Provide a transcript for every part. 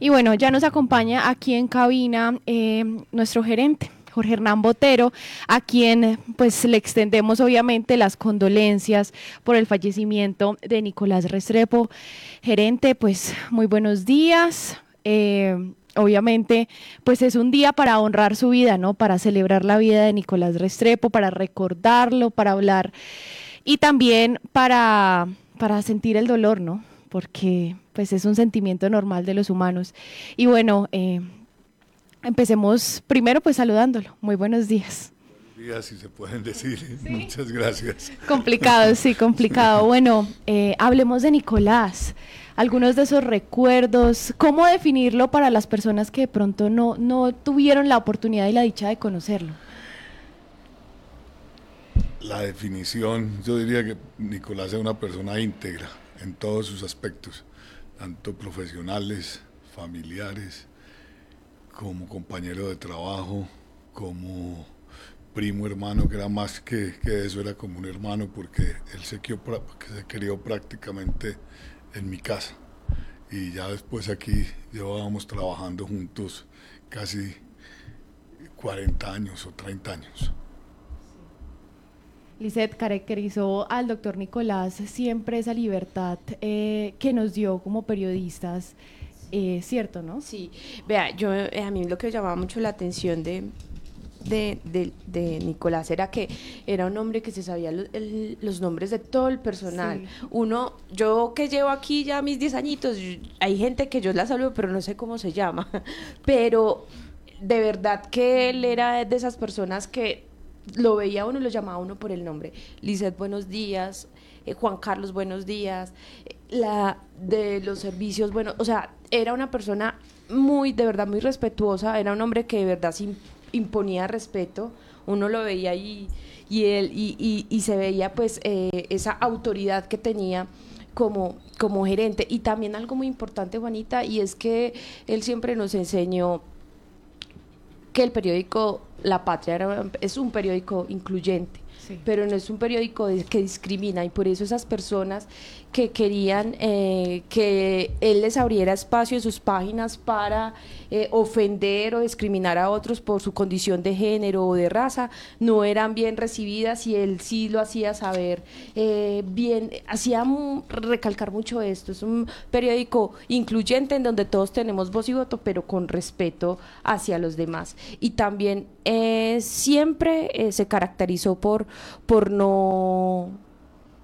Y bueno, ya nos acompaña aquí en cabina eh, nuestro gerente. Jorge Hernán Botero, a quien pues le extendemos obviamente las condolencias por el fallecimiento de Nicolás Restrepo. Gerente, pues muy buenos días. Eh, obviamente, pues es un día para honrar su vida, ¿no? Para celebrar la vida de Nicolás Restrepo, para recordarlo, para hablar y también para, para sentir el dolor, ¿no? Porque pues es un sentimiento normal de los humanos. Y bueno, eh, empecemos primero pues saludándolo. Muy buenos días. Buenos días, si se pueden decir. Muchas gracias. Complicado, sí, complicado. Bueno, eh, hablemos de Nicolás. Algunos de esos recuerdos, ¿cómo definirlo para las personas que de pronto no, no tuvieron la oportunidad y la dicha de conocerlo? La definición, yo diría que Nicolás es una persona íntegra en todos sus aspectos, tanto profesionales, familiares, como compañero de trabajo, como primo hermano, que era más que, eso, era como un hermano, porque él se crió, se crió prácticamente en mi casa. Y ya después aquí llevábamos trabajando juntos casi 40 años o 30 años. Lisette caracterizó al doctor Nicolás siempre esa libertad eh, que nos dio como periodistas, eh, ¿cierto, no? Sí, vea, yo eh, a mí lo que llamaba mucho la atención de, de, de, Nicolás era que era un hombre que se sabía los nombres de todo el personal. Uno, yo que llevo aquí ya mis 10 añitos, hay gente que yo la saludo, pero no sé cómo se llama. Pero de verdad que él era de esas personas que lo veía uno y lo llamaba uno por el nombre. Lizeth, buenos días. Eh, Juan Carlos, buenos días. La de los servicios, bueno, o sea, era una persona muy, de verdad, muy respetuosa. Era un hombre que de verdad imponía respeto. Uno lo veía y, y él, y, y, se veía pues eh, esa autoridad que tenía como, como gerente. Y también algo muy importante, Juanita, y es que él siempre nos enseñó que el periódico La Patria es un periódico incluyente, pero no es un periódico que discrimina y por eso esas personas que querían eh, que él les abriera espacio en sus páginas para eh, ofender o discriminar a otros por su condición de género o de raza, no eran bien recibidas y él sí lo hacía saber eh, bien, hacía recalcar mucho esto, es un periódico incluyente en donde todos tenemos voz y voto, pero con respeto hacia los demás. Y también siempre se caracterizó por, por no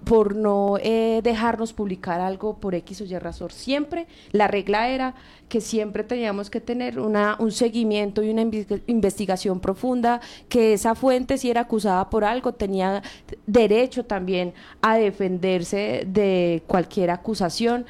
por no eh, dejarnos publicar algo por X o Y razón. Siempre la regla era que siempre teníamos que tener una, un seguimiento y una investigación profunda, que esa fuente, si era acusada por algo, tenía derecho también a defenderse de cualquier acusación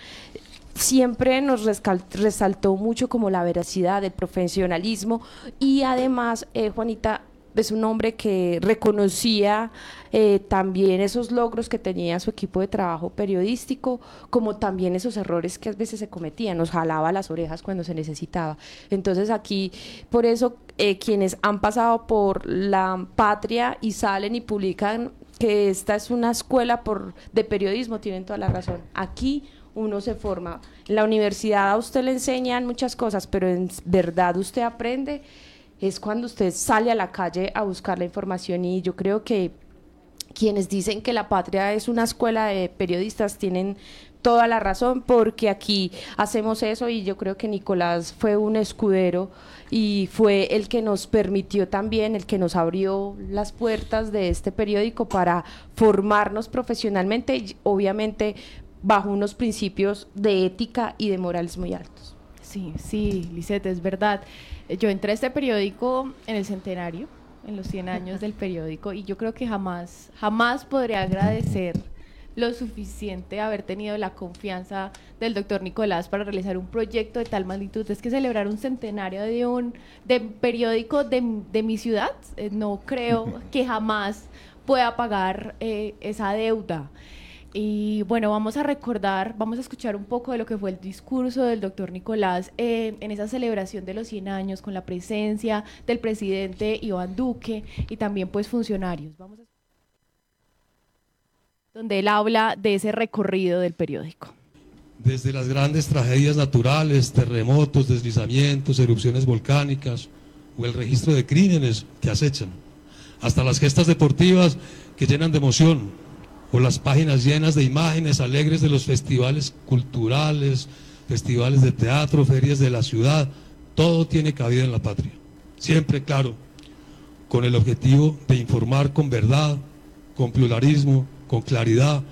siempre nos resaltó mucho como la veracidad, el profesionalismo y además, eh, Juanita, es un hombre que reconocía eh, también esos logros que tenía su equipo de trabajo periodístico, como también esos errores que a veces se cometían, nos jalaba las orejas cuando se necesitaba. Entonces aquí, por eso, eh, quienes han pasado por la patria y salen y publican que esta es una escuela por, de periodismo, tienen toda la razón. Aquí uno se forma. En la universidad a usted le enseñan muchas cosas, pero en verdad usted aprende es cuando usted sale a la calle a buscar la información y yo creo que quienes dicen que la patria es una escuela de periodistas tienen toda la razón porque aquí hacemos eso y yo creo que Nicolás fue un escudero y fue el que nos permitió también, el que nos abrió las puertas de este periódico para formarnos profesionalmente y obviamente bajo unos principios de ética y de morales muy altos. Sí, sí, Lisette, es verdad. Yo entré a este periódico en el centenario, en los 100 años del periódico, y yo creo que jamás, jamás podré agradecer lo suficiente haber tenido la confianza del doctor Nicolás para realizar un proyecto de tal magnitud. Es que celebrar un centenario de un de periódico de, mi ciudad, eh, no creo que jamás pueda pagar eh, esa deuda. Y bueno, vamos a recordar, vamos a escuchar un poco de lo que fue el discurso del doctor Nicolás eh, en esa celebración de los 100 años con la presencia del presidente Iván Duque y también pues funcionarios. Vamos a... donde él habla de ese recorrido del periódico. desde las grandes tragedias naturales, terremotos, deslizamientos, erupciones volcánicas o el registro de crímenes que acechan, hasta las gestas deportivas que llenan de emoción, o las páginas llenas de imágenes alegres de los festivales culturales, festivales de teatro, ferias de la ciudad, todo tiene cabida en la patria. Siempre, claro, con el objetivo de informar con verdad, con pluralismo, con claridad,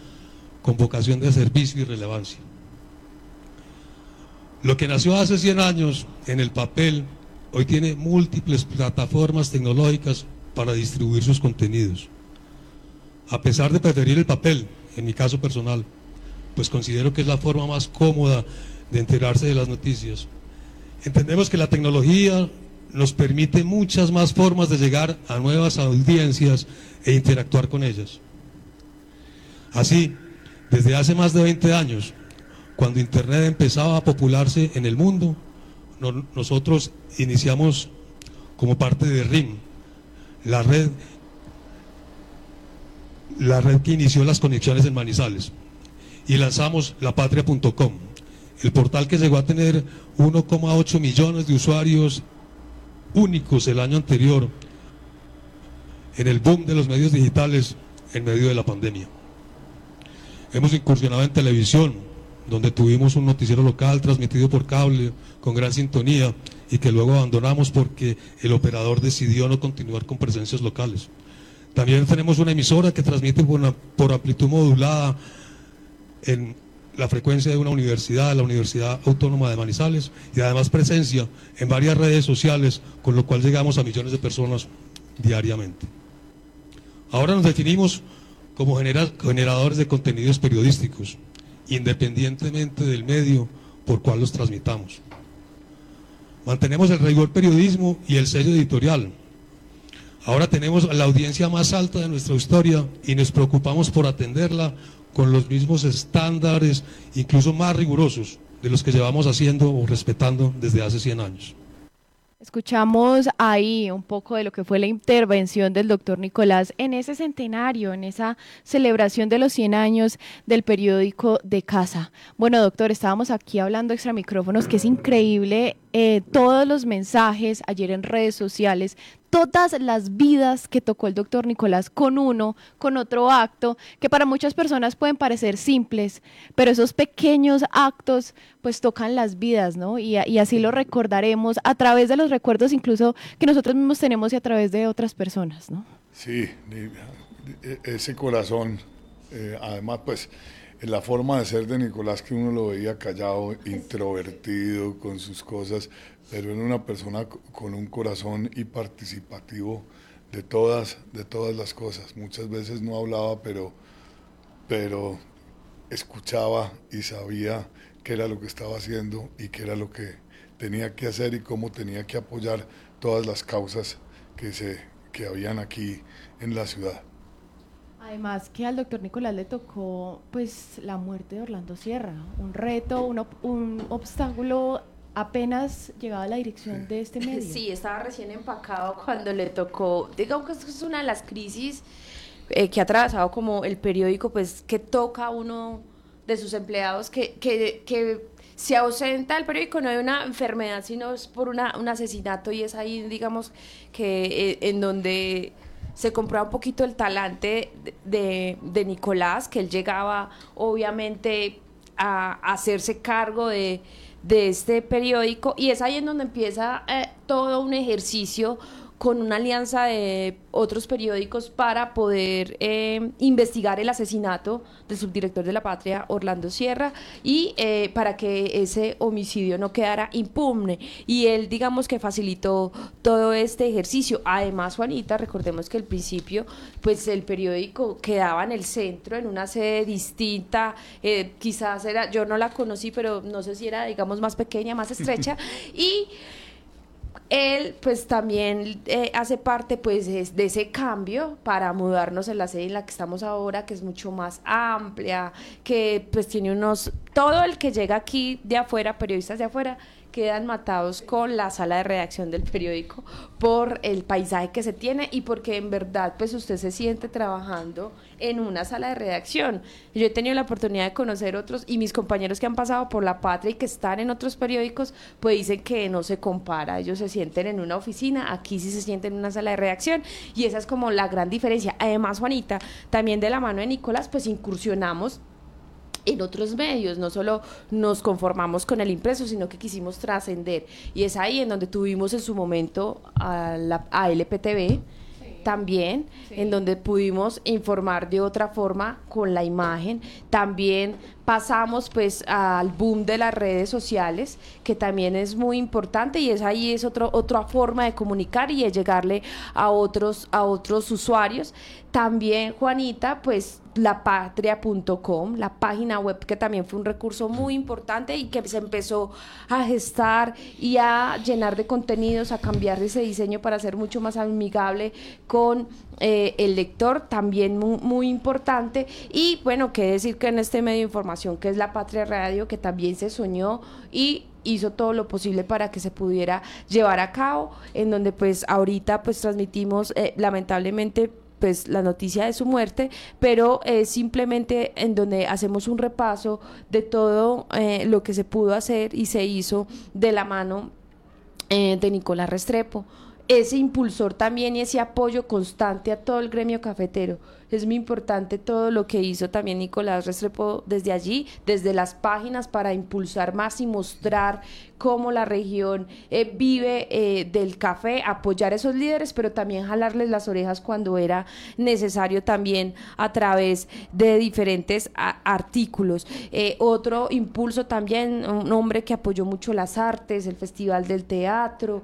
con vocación de servicio y relevancia. Lo que nació hace 100 años en el papel, hoy tiene múltiples plataformas tecnológicas para distribuir sus contenidos. A pesar de preferir el papel, en mi caso personal, pues considero que es la forma más cómoda de enterarse de las noticias. Entendemos que la tecnología nos permite muchas más formas de llegar a nuevas audiencias e interactuar con ellas. Así, desde hace más de 20 años, cuando Internet empezaba a popularse en el mundo, nosotros iniciamos como parte de RIM, la red, la red que inició las conexiones en Manizales, y lanzamos lapatria.com, el portal que llegó a tener 1,8 millones de usuarios únicos el año anterior en el boom de los medios digitales en medio de la pandemia. Hemos incursionado en televisión, donde tuvimos un noticiero local transmitido por cable con gran sintonía y que luego abandonamos porque el operador decidió no continuar con presencias locales. También tenemos una emisora que transmite por, amplitud modulada en la frecuencia de una universidad, la Universidad Autónoma de Manizales, y además presencia en varias redes sociales, con lo cual llegamos a millones de personas diariamente. Ahora nos definimos como generadores de contenidos periodísticos independientemente del medio por cual los transmitamos. Mantenemos el rigor periodismo y el sello editorial. Ahora tenemos la audiencia más alta de nuestra historia y nos preocupamos por atenderla con los mismos estándares, incluso más rigurosos, de los que llevamos haciendo o respetando desde hace 100 años. Escuchamos ahí un poco de lo que fue la intervención del doctor Nicolás en ese centenario, en esa celebración de los 100 años del periódico de casa. Bueno, doctor, estábamos aquí hablando extra micrófonos, que es increíble eh, todos los mensajes ayer en redes sociales todas las vidas que tocó el doctor Nicolás con uno, con otro acto, que para muchas personas pueden parecer simples, pero esos pequeños actos pues tocan las vidas, ¿no? Y, así lo recordaremos a través de los recuerdos incluso que nosotros mismos tenemos y a través de otras personas, ¿no? Sí, e, ese corazón, eh, además pues en la forma de ser de Nicolás que uno lo veía callado, introvertido con sus cosas, pero era una persona con un corazón y participativo de todas, de todas las cosas. Muchas veces no hablaba, pero, pero escuchaba y sabía qué era lo que estaba haciendo y qué era lo que tenía que hacer y cómo tenía que apoyar todas las causas que, se, que habían aquí en la ciudad. Además que al doctor Nicolás le tocó pues la muerte de Orlando Sierra, un reto, un, un obstáculo apenas llegaba a la dirección de este medio. Sí, estaba recién empacado cuando le tocó, digamos que es una de las crisis eh, que ha atravesado como el periódico, pues que toca a uno de sus empleados que, que, que se ausenta el periódico no de una enfermedad, sino es por una, un asesinato y es ahí, digamos, que eh, en donde se comprueba un poquito el talante de, de Nicolás, que él llegaba obviamente a hacerse cargo de de este periódico. Y es ahí en donde empieza eh, todo un ejercicio con una alianza de otros periódicos para poder eh, investigar el asesinato del subdirector de la patria, Orlando Sierra, y eh, para que ese homicidio no quedara impune. Y él, digamos que facilitó todo este ejercicio. Además, Juanita, recordemos que al principio, pues el periódico quedaba en el centro, en una sede distinta, eh, quizás era, yo no la conocí, pero no sé si era, digamos, más pequeña, más estrecha, y él pues también eh, hace parte pues de ese cambio para mudarnos en la sede en la que estamos ahora, que es mucho más amplia, que pues tiene unos, todo el que llega aquí de afuera, periodistas de afuera, quedan matados con la sala de redacción del periódico por el paisaje que se tiene y porque en verdad pues usted se siente trabajando en una sala de redacción. Yo he tenido la oportunidad de conocer otros y mis compañeros que han pasado por La Patria y que están en otros periódicos, pues dicen que no se compara. Ellos se sienten en una oficina, aquí sí se sienten en una sala de redacción y esa es como la gran diferencia. Además, Juanita, también de la mano de Nicolás, pues incursionamos en otros medios, no solo nos conformamos con el impreso, sino que quisimos trascender. Y es ahí en donde tuvimos en su momento a, la, a LPTV, también, en donde pudimos informar de otra forma con la imagen. También pasamos pues al boom de las redes sociales, que también es muy importante y es ahí es otro, otra forma de comunicar y de llegarle a otros, a otros usuarios. También, Juanita, pues lapatria.com, la página web que también fue un recurso muy importante y que se empezó a gestar y a llenar de contenidos, a cambiar ese diseño para ser mucho más amigable con eh, el lector, también muy, muy, importante. Y bueno, qué decir que en este medio de información que es la Patria Radio, que también se soñó y hizo todo lo posible para que se pudiera llevar a cabo, en donde pues ahorita pues transmitimos eh, lamentablemente pues la noticia de su muerte, pero es simplemente en donde hacemos un repaso de todo eh, lo que se pudo hacer y se hizo de la mano eh, de Nicolás Restrepo. Ese impulsor también y ese apoyo constante a todo el gremio cafetero es muy importante todo lo que hizo también Nicolás Restrepo desde allí, desde las páginas para impulsar más y mostrar cómo la región eh, vive eh, del café, apoyar a esos líderes, pero también jalarles las orejas cuando era necesario también a través de diferentes artículos. Eh, otro impulso también, un hombre que apoyó mucho las artes, el Festival del Teatro,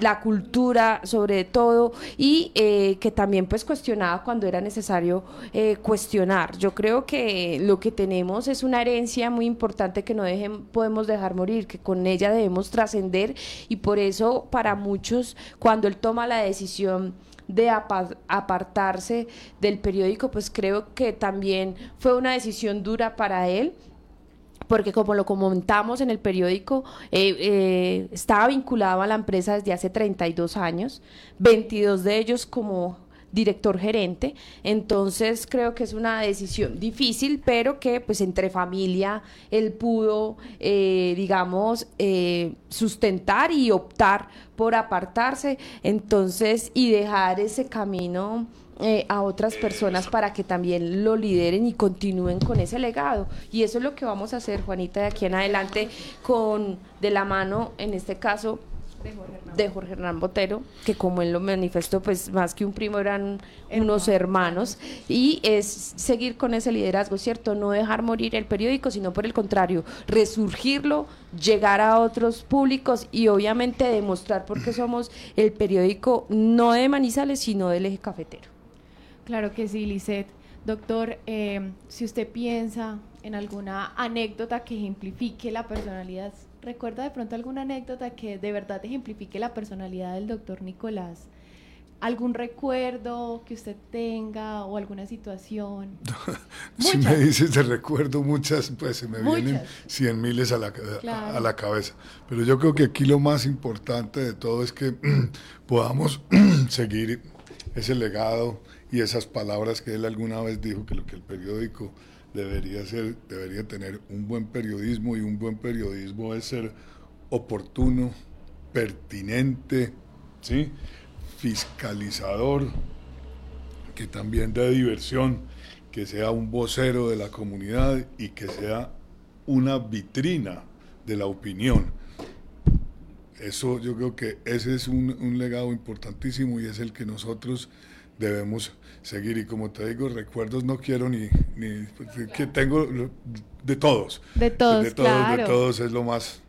la cultura sobre todo, y que también pues cuestionaba cuando era necesario eh, cuestionar. Yo creo que lo que tenemos es una herencia muy importante que no dejen, podemos dejar morir, que con ella debemos trascender y por eso para muchos cuando él toma la decisión de apartarse del periódico, pues creo que también fue una decisión dura para él, porque como lo comentamos en el periódico, eh, eh, estaba vinculado a la empresa desde hace 32 años, 22 de ellos como director gerente. Entonces creo que es una decisión difícil, pero que pues entre familia él pudo, eh, digamos, eh, sustentar y optar por apartarse, entonces y dejar ese camino. Eh, a otras personas para que también lo lideren y continúen con ese legado. Y eso es lo que vamos a hacer, Juanita, de aquí en adelante, con de la mano, en este caso, de Jorge, Hernán Botero, que como él lo manifestó, pues más que un primo eran unos hermanos, y es seguir con ese liderazgo, ¿cierto? No dejar morir el periódico, sino por el contrario, resurgirlo, llegar a otros públicos y obviamente demostrar por qué somos el periódico no de Manizales, sino del eje cafetero. Claro que sí, Lisette. Doctor, eh, si usted piensa en alguna anécdota que ejemplifique la personalidad ¿Recuerda de pronto alguna anécdota que de verdad ejemplifique la personalidad del doctor Nicolás? ¿Algún recuerdo que usted tenga o alguna situación? si me dices de recuerdo muchas, pues se me vienen cien miles a la, a la cabeza. Pero yo creo que aquí lo más importante de todo es que podamos seguir ese legado y esas palabras que él alguna vez dijo, que lo que el periódico debería, ser, debería tener un buen periodismo y un buen periodismo es ser oportuno, pertinente, ¿sí? fiscalizador, que también dé diversión, que sea un vocero de la comunidad y que sea una vitrina de la opinión. Eso yo creo que ese es un, un legado importantísimo y es el que nosotros debemos seguir. Y como te digo, recuerdos no quiero ni, ni que tengo de todos. De todos, de todos, de todos es lo más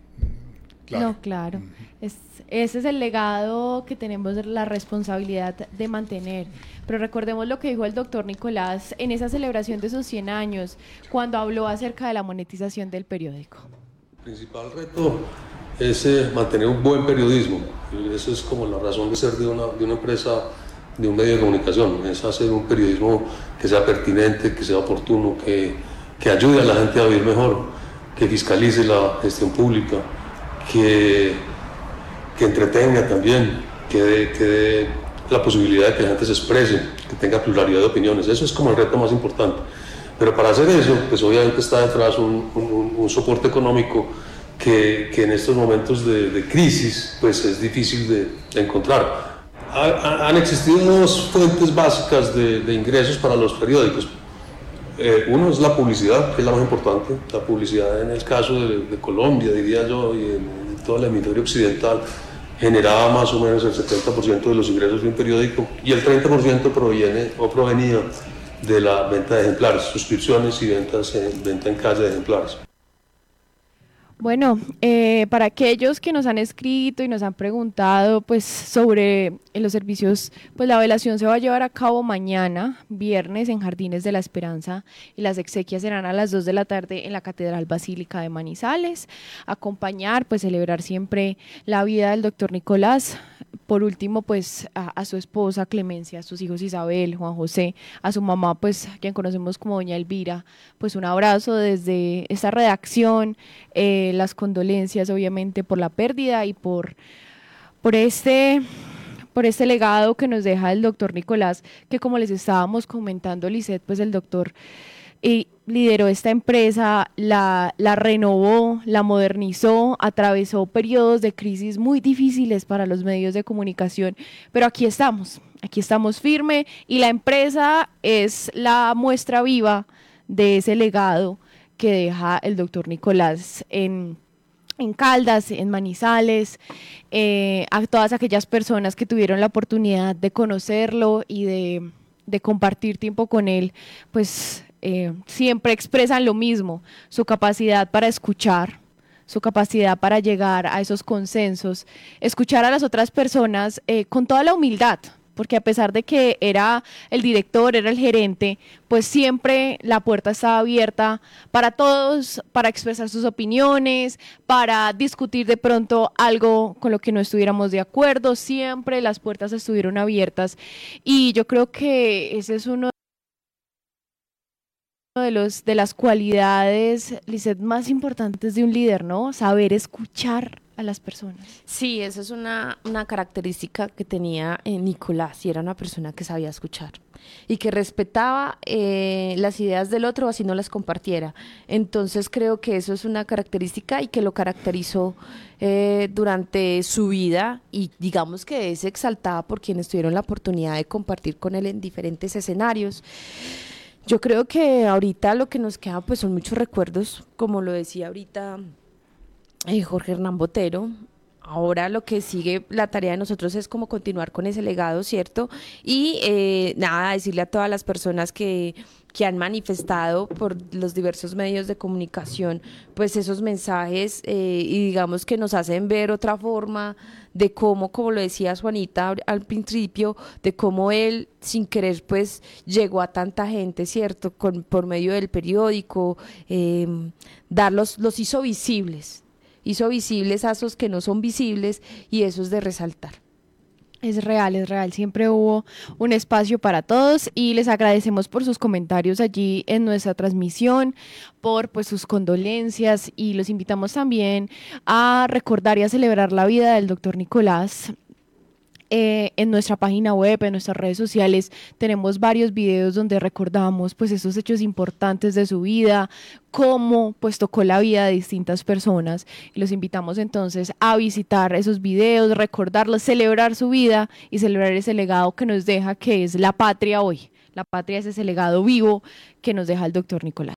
claro. No, claro. Es, ese es el legado que tenemos la responsabilidad de mantener. Pero recordemos lo que dijo el doctor Nicolás en esa celebración de sus 100 años, cuando habló acerca de la monetización del periódico. El principal reto es eh, mantener un buen periodismo. Eso es como la razón de ser de una, de una empresa de un medio de comunicación, es hacer un periodismo que sea pertinente, que sea oportuno, que, que ayude a la gente a vivir mejor, que fiscalice la gestión pública, que, que entretenga también, que dé, la posibilidad de que la gente se exprese, que tenga pluralidad de opiniones. Eso es como el reto más importante. Pero para hacer eso, pues obviamente está detrás un, un, soporte económico que, que, en estos momentos de, de, crisis pues es difícil de, de encontrar. han existido dos fuentes básicas de, de ingresos para los periódicos. Eh, uno es la publicidad, que es la más importante. La publicidad en el caso de, Colombia, diría yo, y en, todo el hemisferio occidental, generaba más o menos el 70% de los ingresos de un periódico y el 30% proviene o provenía de la venta de ejemplares, suscripciones y ventas en, venta en calle de ejemplares. Bueno, eh, para aquellos que nos han escrito y nos han preguntado pues sobre los servicios, pues la velación se va a llevar a cabo mañana, viernes, en Jardines de la Esperanza y las exequias serán a las 2 de la tarde en la Catedral Basílica de Manizales. Acompañar, pues celebrar siempre la vida del doctor Nicolás, por último, pues a, su esposa Clemencia, a sus hijos Isabel, Juan José, a su mamá, pues quien conocemos como doña Elvira, pues un abrazo desde esta redacción, eh, las condolencias obviamente por la pérdida y por, por este por este legado que nos deja el doctor Nicolás, que como les estábamos comentando, Lisette, pues el doctor y lideró esta empresa, la, la, renovó, la modernizó, atravesó periodos de crisis muy difíciles para los medios de comunicación, pero aquí estamos, aquí estamos firme y la empresa es la muestra viva de ese legado que deja el doctor Nicolás en, en Caldas, en Manizales, eh, a todas aquellas personas que tuvieron la oportunidad de conocerlo y de, de compartir tiempo con él, pues eh, siempre expresan lo mismo, su capacidad para escuchar, su capacidad para llegar a esos consensos, escuchar a las otras personas eh, con toda la humildad, porque a pesar de que era el director, era el gerente, pues siempre la puerta estaba abierta para todos, para expresar sus opiniones, para discutir de pronto algo con lo que no estuviéramos de acuerdo, siempre las puertas estuvieron abiertas. Y yo creo que ese es uno de los de las cualidades, Lizeth, más importantes de un líder, ¿no? Saber escuchar a las personas. Sí, esa es una, una característica que tenía eh, Nicolás y era una persona que sabía escuchar y que respetaba eh, las ideas del otro así no las compartiera. Entonces creo que eso es una característica y que lo caracterizó eh, durante su vida y digamos que es exaltada por quienes tuvieron la oportunidad de compartir con él en diferentes escenarios. Yo creo que ahorita lo que nos queda pues son muchos recuerdos, como lo decía ahorita eh, Jorge Hernán Botero. Ahora lo que sigue, la tarea de nosotros es como continuar con ese legado, ¿cierto? Y eh, nada, decirle a todas las personas que, que han manifestado por los diversos medios de comunicación, pues esos mensajes eh, y digamos que nos hacen ver otra forma de cómo, como lo decía Juanita al principio, de cómo él sin querer pues llegó a tanta gente, ¿cierto? Con, por medio del periódico, eh, darlos, los hizo visibles, hizo visibles a esos que no son visibles y eso es de resaltar. Es real, es real. Siempre hubo un espacio para todos y les agradecemos por sus comentarios allí en nuestra transmisión, por pues sus condolencias y los invitamos también a recordar y a celebrar la vida del doctor Nicolás eh, en nuestra página web, en nuestras redes sociales, tenemos varios videos donde recordamos pues esos hechos importantes de su vida, cómo pues tocó la vida de distintas personas. Y los invitamos entonces a visitar esos videos, recordarlos, celebrar su vida y celebrar ese legado que nos deja, que es la patria hoy. La patria es ese legado vivo que nos deja el doctor Nicolás.